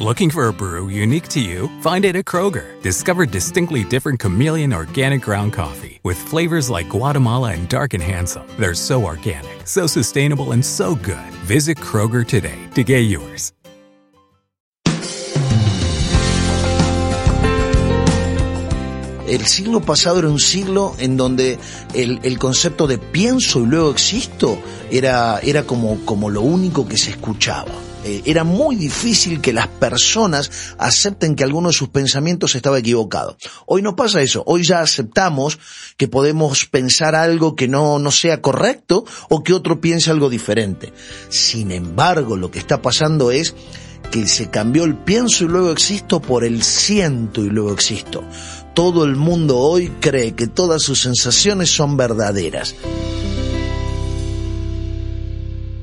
Looking for a brew unique to you? Find it at Kroger. Discover distinctly different chameleon organic ground coffee with flavors like Guatemala and Dark and Handsome. They're so organic, so sustainable, and so good. Visit Kroger today to get yours. El siglo pasado era un siglo en donde el, el concepto de pienso y luego existo era, era como, como lo único que se escuchaba. Eh, era muy difícil que las personas acepten que alguno de sus pensamientos estaba equivocado. Hoy no pasa eso. Hoy ya aceptamos que podemos pensar algo que no, no sea correcto o que otro piense algo diferente. Sin embargo, lo que está pasando es que se cambió el pienso y luego existo por el siento y luego existo. Todo el mundo hoy cree que todas sus sensaciones son verdaderas.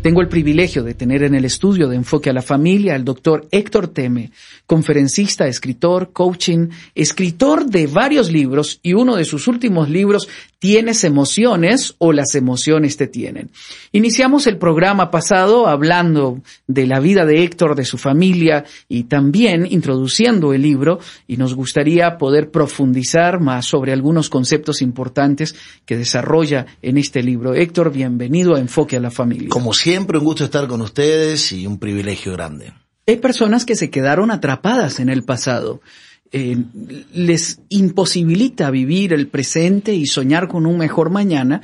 Tengo el privilegio de tener en el estudio de Enfoque a la Familia al doctor Héctor Teme, conferencista, escritor, coaching, escritor de varios libros y uno de sus últimos libros, ¿Tienes emociones o las emociones te tienen? Iniciamos el programa pasado hablando de la vida de Héctor, de su familia y también introduciendo el libro y nos gustaría poder profundizar más sobre algunos conceptos importantes que desarrolla en este libro. Héctor, bienvenido a Enfoque a la Familia. Como siempre, un gusto estar con ustedes y un privilegio grande. Hay personas que se quedaron atrapadas en el pasado. Eh, les imposibilita vivir el presente y soñar con un mejor mañana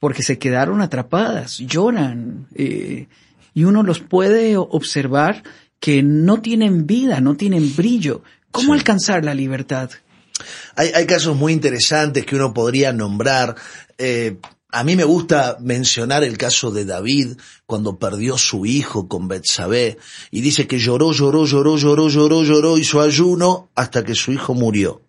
porque se quedaron atrapadas, lloran eh, y uno los puede observar que no tienen vida, no tienen brillo. ¿Cómo Sí. alcanzar la libertad? Hay, hay casos muy interesantes que uno podría nombrar. Eh, a mí me gusta mencionar el caso de David cuando perdió su hijo con Betsabé y dice que lloró, lloró, lloró, lloró, lloró, lloró, hizo ayuno hasta que su hijo murió.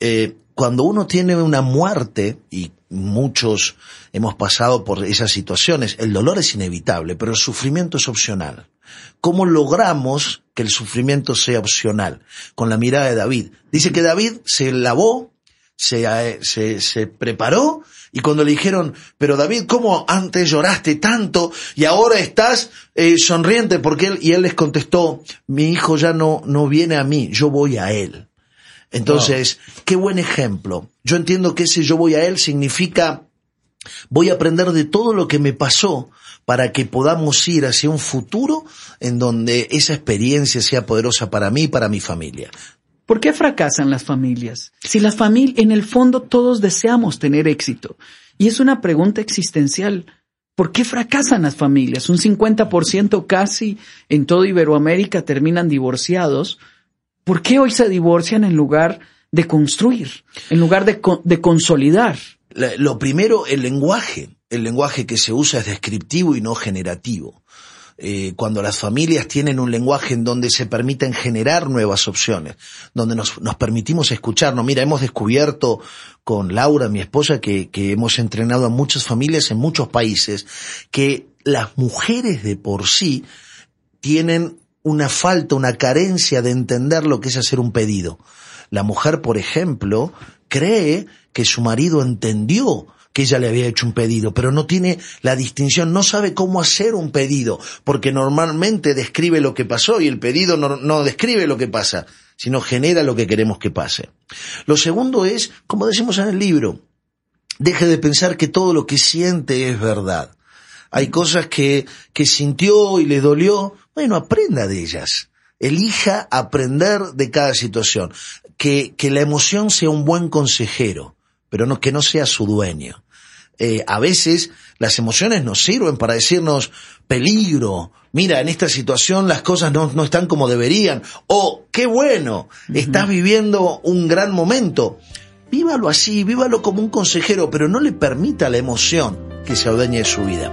Eh, cuando uno tiene una muerte, y muchos hemos pasado por esas situaciones, el dolor es inevitable, pero el sufrimiento es opcional. ¿Cómo logramos que el sufrimiento sea opcional? Con la mirada de David. Dice que David se lavó, se, eh, se, se preparó y cuando le dijeron, pero David, ¿cómo antes lloraste tanto y ahora estás eh, sonriente? Porque él, y él les contestó, mi hijo ya no, no viene a mí, yo voy a él. Entonces, qué buen ejemplo. Yo entiendo que ese yo voy a él significa voy a aprender de todo lo que me pasó para que podamos ir hacia un futuro en donde esa experiencia sea poderosa para mí y para mi familia. ¿Por qué fracasan las familias? Si las familias, en el fondo todos deseamos tener éxito. Y es una pregunta existencial. ¿Por qué fracasan las familias? Un 50% casi en toda Iberoamérica terminan divorciados. ¿Por qué hoy se divorcian en lugar de construir, en lugar de, de consolidar? Lo primero, el lenguaje. El lenguaje que se usa es descriptivo y no generativo. Eh, cuando las familias tienen un lenguaje en donde se permiten generar nuevas opciones, donde nos, nos permitimos escucharnos. Mira, hemos descubierto con Laura, mi esposa, que, que hemos entrenado a muchas familias en muchos países, que las mujeres de por sí tienen una falta, una carencia de entender lo que es hacer un pedido. La mujer, por ejemplo, cree que su marido entendió que ella le había hecho un pedido, pero no tiene la distinción, no sabe cómo hacer un pedido, porque normalmente describe lo que pasó y el pedido no, describe lo que pasa, sino genera lo que queremos que pase. Lo segundo es, como decimos en el libro, deje de pensar que todo lo que siente es verdad. Hay cosas que, que sintió y le dolió, bueno, aprenda de ellas. Elija aprender de cada situación. Que, que la emoción sea un buen consejero, pero no, que no sea su dueño. Eh, a veces las emociones nos sirven para decirnos peligro, mira, en esta situación las cosas no, no están como deberían, o qué bueno, estás viviendo un gran momento. Vívalo así, vívalo como un consejero, pero no le permita la emoción que se adueñe de su vida.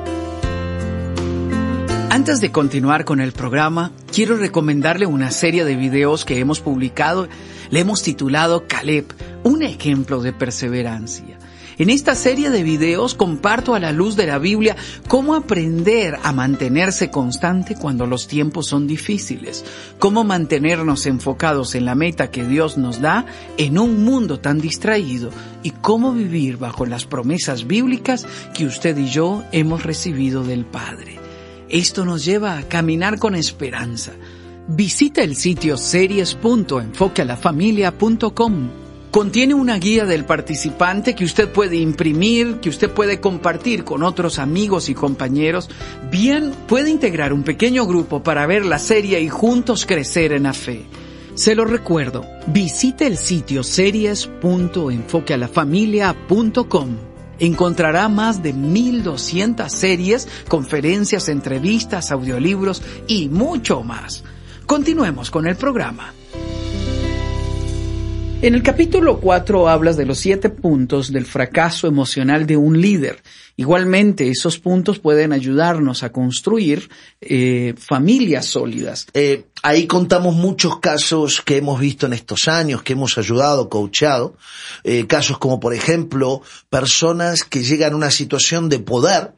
Antes de continuar con el programa, quiero recomendarle una serie de videos que hemos publicado. Le hemos titulado Caleb, un ejemplo de perseverancia. En esta serie de videos comparto a la luz de la Biblia cómo aprender a mantenerse constante cuando los tiempos son difíciles, cómo mantenernos enfocados en la meta que Dios nos da en un mundo tan distraído y cómo vivir bajo las promesas bíblicas que usted y yo hemos recibido del Padre. Esto nos lleva a caminar con esperanza. Visita el sitio series.enfoquealafamilia.com. Contiene una guía del participante que usted puede imprimir, que usted puede compartir con otros amigos y compañeros. Bien, puede integrar un pequeño grupo para ver la serie y juntos crecer en la fe. Se lo recuerdo, visite el sitio series.enfoquealafamilia.com encontrará más de 1200 series, conferencias, entrevistas, audiolibros y mucho más. Continuemos con el programa. En el capítulo 4 hablas de los siete puntos del fracaso emocional de un líder. Igualmente, esos puntos pueden ayudarnos a construir eh, familias sólidas. Eh, ahí contamos muchos casos que hemos visto en estos años, que hemos ayudado, coachado. Eh, casos como, por ejemplo, personas que llegan a una situación de poder,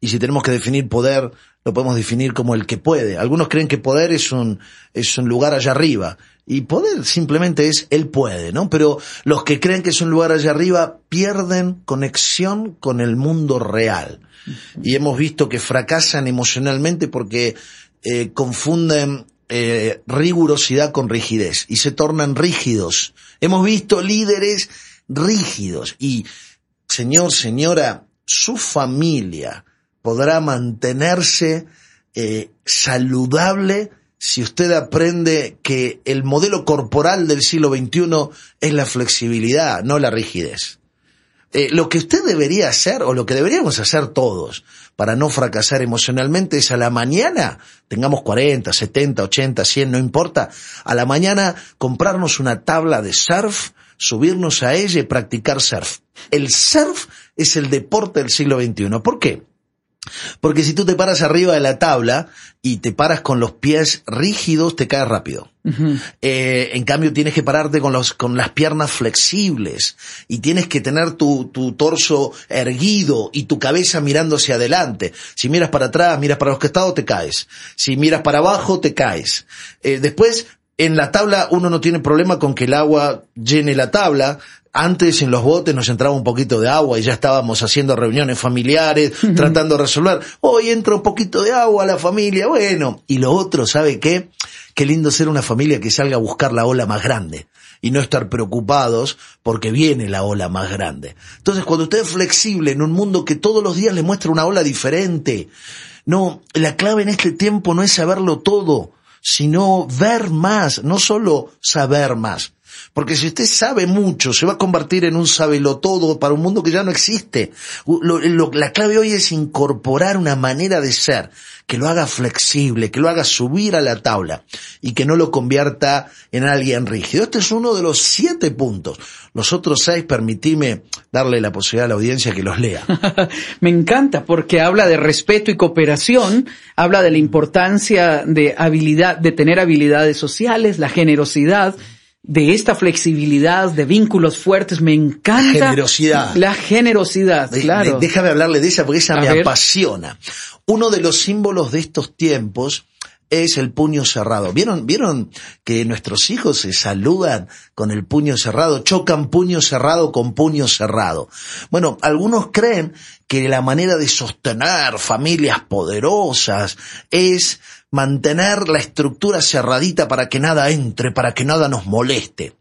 y si tenemos que definir poder, lo podemos definir como el que puede. Algunos creen que poder es un, es un lugar allá arriba. Y poder simplemente es él puede, ¿no? Pero los que creen que es un lugar allá arriba pierden conexión con el mundo real. Y hemos visto que fracasan emocionalmente porque eh, confunden eh, rigurosidad con rigidez y se tornan rígidos. Hemos visto líderes rígidos y, señor, señora, su familia podrá mantenerse eh, saludable si usted aprende que el modelo corporal del siglo XXI es la flexibilidad, no la rigidez. Eh, lo que usted debería hacer, o lo que deberíamos hacer todos, para no fracasar emocionalmente, es a la mañana, tengamos 40, 70, 80, 100, no importa, a la mañana comprarnos una tabla de surf, subirnos a ella y practicar surf. El surf es el deporte del siglo XXI. ¿Por qué? Porque si tú te paras arriba de la tabla y te paras con los pies rígidos, te caes rápido. eh, en cambio, tienes que pararte con, los, con las piernas flexibles y tienes que tener tu, tu torso erguido y tu cabeza mirando hacia adelante. Si miras para atrás, miras para los costados, te caes. Si miras para abajo, te caes. Eh, después, en la tabla uno no tiene problema con que el agua llene la tabla, antes en los botes nos entraba un poquito de agua y ya estábamos haciendo reuniones familiares, tratando de resolver. Hoy entra un poquito de agua a la familia, bueno. Y lo otro, ¿sabe qué? Qué lindo ser una familia que salga a buscar la ola más grande y no estar preocupados porque viene la ola más grande. Entonces, cuando usted es flexible en un mundo que todos los días le muestra una ola diferente, no, la clave en este tiempo no es saberlo todo, sino ver más, no solo saber más. Porque si usted sabe mucho, se va a convertir en un sabelo todo para un mundo que ya no existe. Lo, la clave hoy es incorporar una manera de ser que lo haga flexible, que lo haga subir a la tabla y que no lo convierta en alguien rígido. Este es uno de los siete puntos. Los otros seis, permitime darle la posibilidad a la audiencia que los lea. Me encanta porque habla de respeto y cooperación, habla de la importancia de habilidad, de tener habilidades sociales, la generosidad, de esta flexibilidad, de vínculos fuertes, me encanta. Generosidad. La generosidad, de, claro. De, déjame hablarle de ella porque ella A me ver. apasiona. Uno de los símbolos de estos tiempos es el puño cerrado. ¿Vieron, vieron que nuestros hijos se saludan con el puño cerrado? Chocan puño cerrado con puño cerrado. Bueno, algunos creen que la manera de sostener familias poderosas es mantener la estructura cerradita para que nada entre, para que nada nos moleste.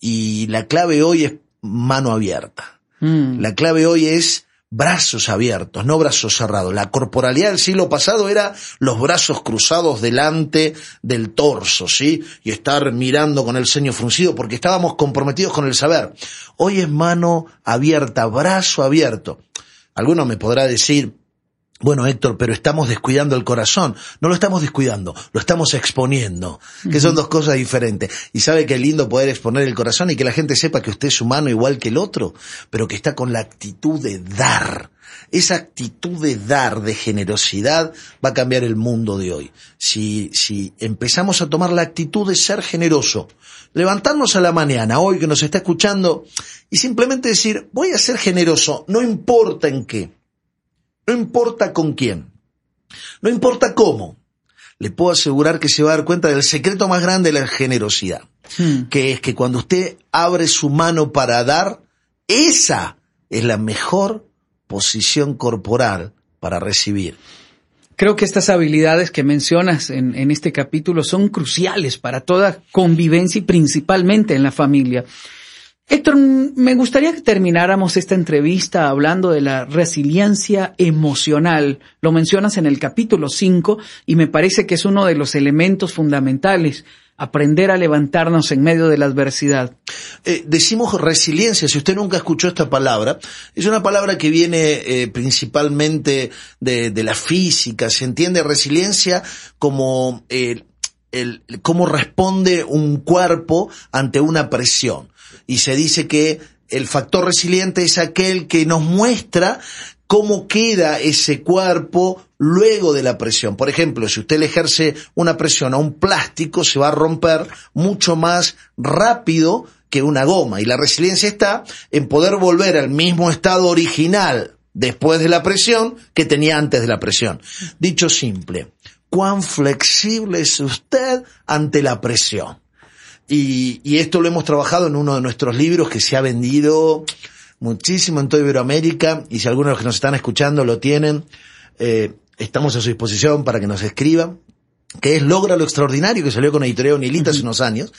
Y la clave hoy es mano abierta. Mm. La clave hoy es brazos abiertos, no brazos cerrados. La corporalidad del siglo pasado era los brazos cruzados delante del torso, ¿sí? Y estar mirando con el ceño fruncido porque estábamos comprometidos con el saber. Hoy es mano abierta, brazo abierto. Alguno me podrá decir, Bueno, Héctor, pero estamos descuidando el corazón. No lo estamos descuidando, lo estamos exponiendo, que son dos cosas diferentes. Y sabe que es lindo poder exponer el corazón y que la gente sepa que usted es humano igual que el otro, pero que está con la actitud de dar. Esa actitud de dar, de generosidad, va a cambiar el mundo de hoy. Si, si empezamos a tomar la actitud de ser generoso, levantarnos a la mañana, hoy que nos está escuchando, y simplemente decir, voy a ser generoso, no importa en qué no importa con quién. No importa cómo. Le puedo asegurar que se va a dar cuenta del secreto más grande de la generosidad. Hmm. Que es que cuando usted abre su mano para dar, esa es la mejor posición corporal para recibir. Creo que estas habilidades que mencionas en, en, este capítulo son cruciales para toda convivencia y principalmente en la familia. Héctor, me gustaría que termináramos esta entrevista hablando de la resiliencia emocional. Lo mencionas en el capítulo 5 y me parece que es uno de los elementos fundamentales aprender a levantarnos en medio de la adversidad. Eh, decimos resiliencia, si usted nunca escuchó esta palabra, es una palabra que viene eh, principalmente de, de, la física, se entiende resiliencia como el, el, cómo responde un cuerpo ante una presión y se dice que el factor resiliente es aquel que nos muestra cómo queda ese cuerpo luego de la presión. Por ejemplo, si usted le ejerce una presión a un plástico, se va a romper mucho más rápido que una goma. Y la resiliencia está en poder volver al mismo estado original después de la presión que tenía antes de la presión. Dicho simple, ¿cuán flexible es usted ante la presión? Y, y, esto lo hemos trabajado en uno de nuestros libros que se ha vendido muchísimo en toda Iberoamérica y si algunos de los que nos están escuchando lo tienen, eh, estamos a su disposición para que nos escriban, que es Logra lo Extraordinario, que salió con Editorial Unilita hace unos años,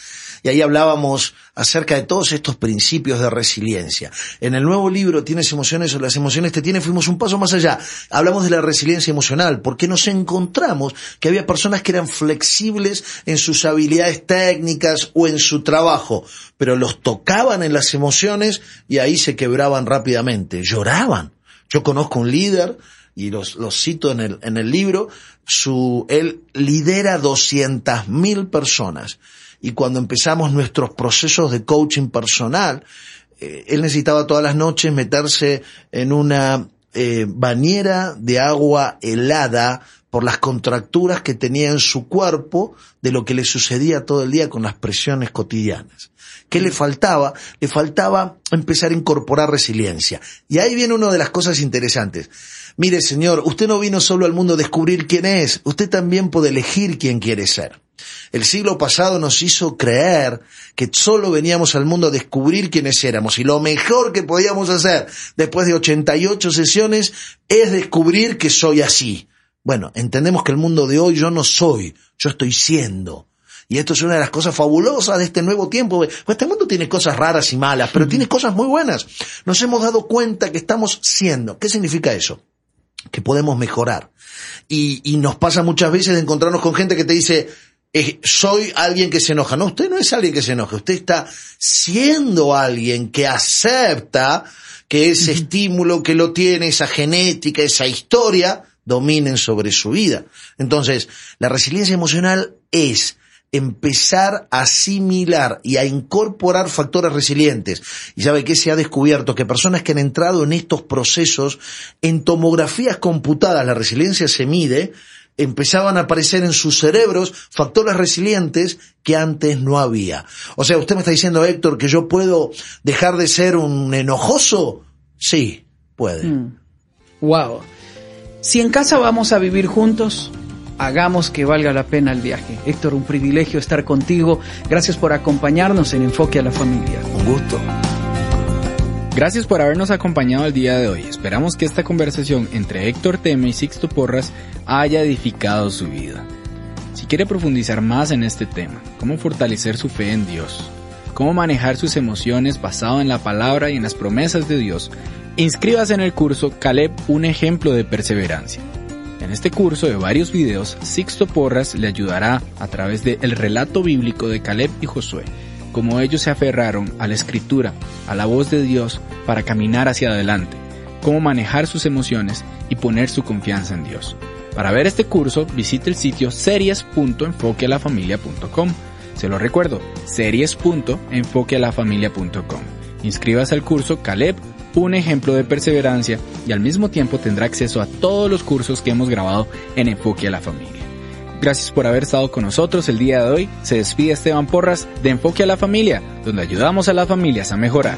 y ahí hablábamos acerca de todos estos principios de resiliencia. En el nuevo libro Tienes emociones o las emociones te tienen, fuimos un paso más allá. Hablamos de la resiliencia emocional, porque nos encontramos que había personas que eran flexibles en sus habilidades técnicas o en su trabajo, pero los tocaban en las emociones y ahí se quebraban rápidamente, lloraban. Yo conozco un líder y los, cito en el, en el libro, su, él lidera 200.000 mil personas y cuando empezamos nuestros procesos de coaching personal, eh, él necesitaba todas las noches meterse en una eh, bañera de agua helada por las contracturas que tenía en su cuerpo de lo que le sucedía todo el día con las presiones cotidianas. ¿Qué le faltaba? Le faltaba empezar a incorporar resiliencia. Y ahí viene una de las cosas interesantes. Mire, señor, usted no vino solo al mundo a descubrir quién es, usted también puede elegir quién quiere ser. El siglo pasado nos hizo creer que solo veníamos al mundo a descubrir quiénes éramos y lo mejor que podíamos hacer después de 88 sesiones es descubrir que soy así. Bueno, entendemos que el mundo de hoy yo no soy, yo estoy siendo. Y esto es una de las cosas fabulosas de este nuevo tiempo. Pues este mundo tiene cosas raras y malas, pero tiene cosas muy buenas. Nos hemos dado cuenta que estamos siendo. ¿Qué significa eso? Que podemos mejorar. Y, y nos pasa muchas veces de encontrarnos con gente que te dice, soy alguien que se enoja. No, usted no es alguien que se enoja. Usted está siendo alguien que acepta que ese estímulo que lo tiene, esa genética, esa historia, dominen sobre su vida. Entonces, la resiliencia emocional es empezar a asimilar y a incorporar factores resilientes. Y sabe que se ha descubierto que personas que han entrado en estos procesos, en tomografías computadas, la resiliencia se mide, empezaban a aparecer en sus cerebros factores resilientes que antes no había. O sea, usted me está diciendo, Héctor, que yo puedo dejar de ser un enojoso. Sí, puede. Wow. Mm. Si en casa vamos a vivir juntos, hagamos que valga la pena el viaje. Héctor, un privilegio estar contigo. Gracias por acompañarnos en Enfoque a la Familia. Un gusto. Gracias por habernos acompañado el día de hoy. Esperamos que esta conversación entre Héctor Teme y Sixto Porras haya edificado su vida. Si quiere profundizar más en este tema, cómo fortalecer su fe en Dios, cómo manejar sus emociones basado en la palabra y en las promesas de Dios, inscríbase en el curso Caleb, un ejemplo de perseverancia. En este curso de varios videos, Sixto Porras le ayudará a través del relato bíblico de Caleb y Josué como ellos se aferraron a la escritura, a la voz de Dios para caminar hacia adelante, cómo manejar sus emociones y poner su confianza en Dios. Para ver este curso, visite el sitio series.enfoquealafamilia.com. Se lo recuerdo, series.enfoquealafamilia.com. Inscríbase al curso Caleb, un ejemplo de perseverancia y al mismo tiempo tendrá acceso a todos los cursos que hemos grabado en Enfoque a la Familia. Gracias por haber estado con nosotros el día de hoy. Se despide Esteban Porras de Enfoque a la Familia, donde ayudamos a las familias a mejorar.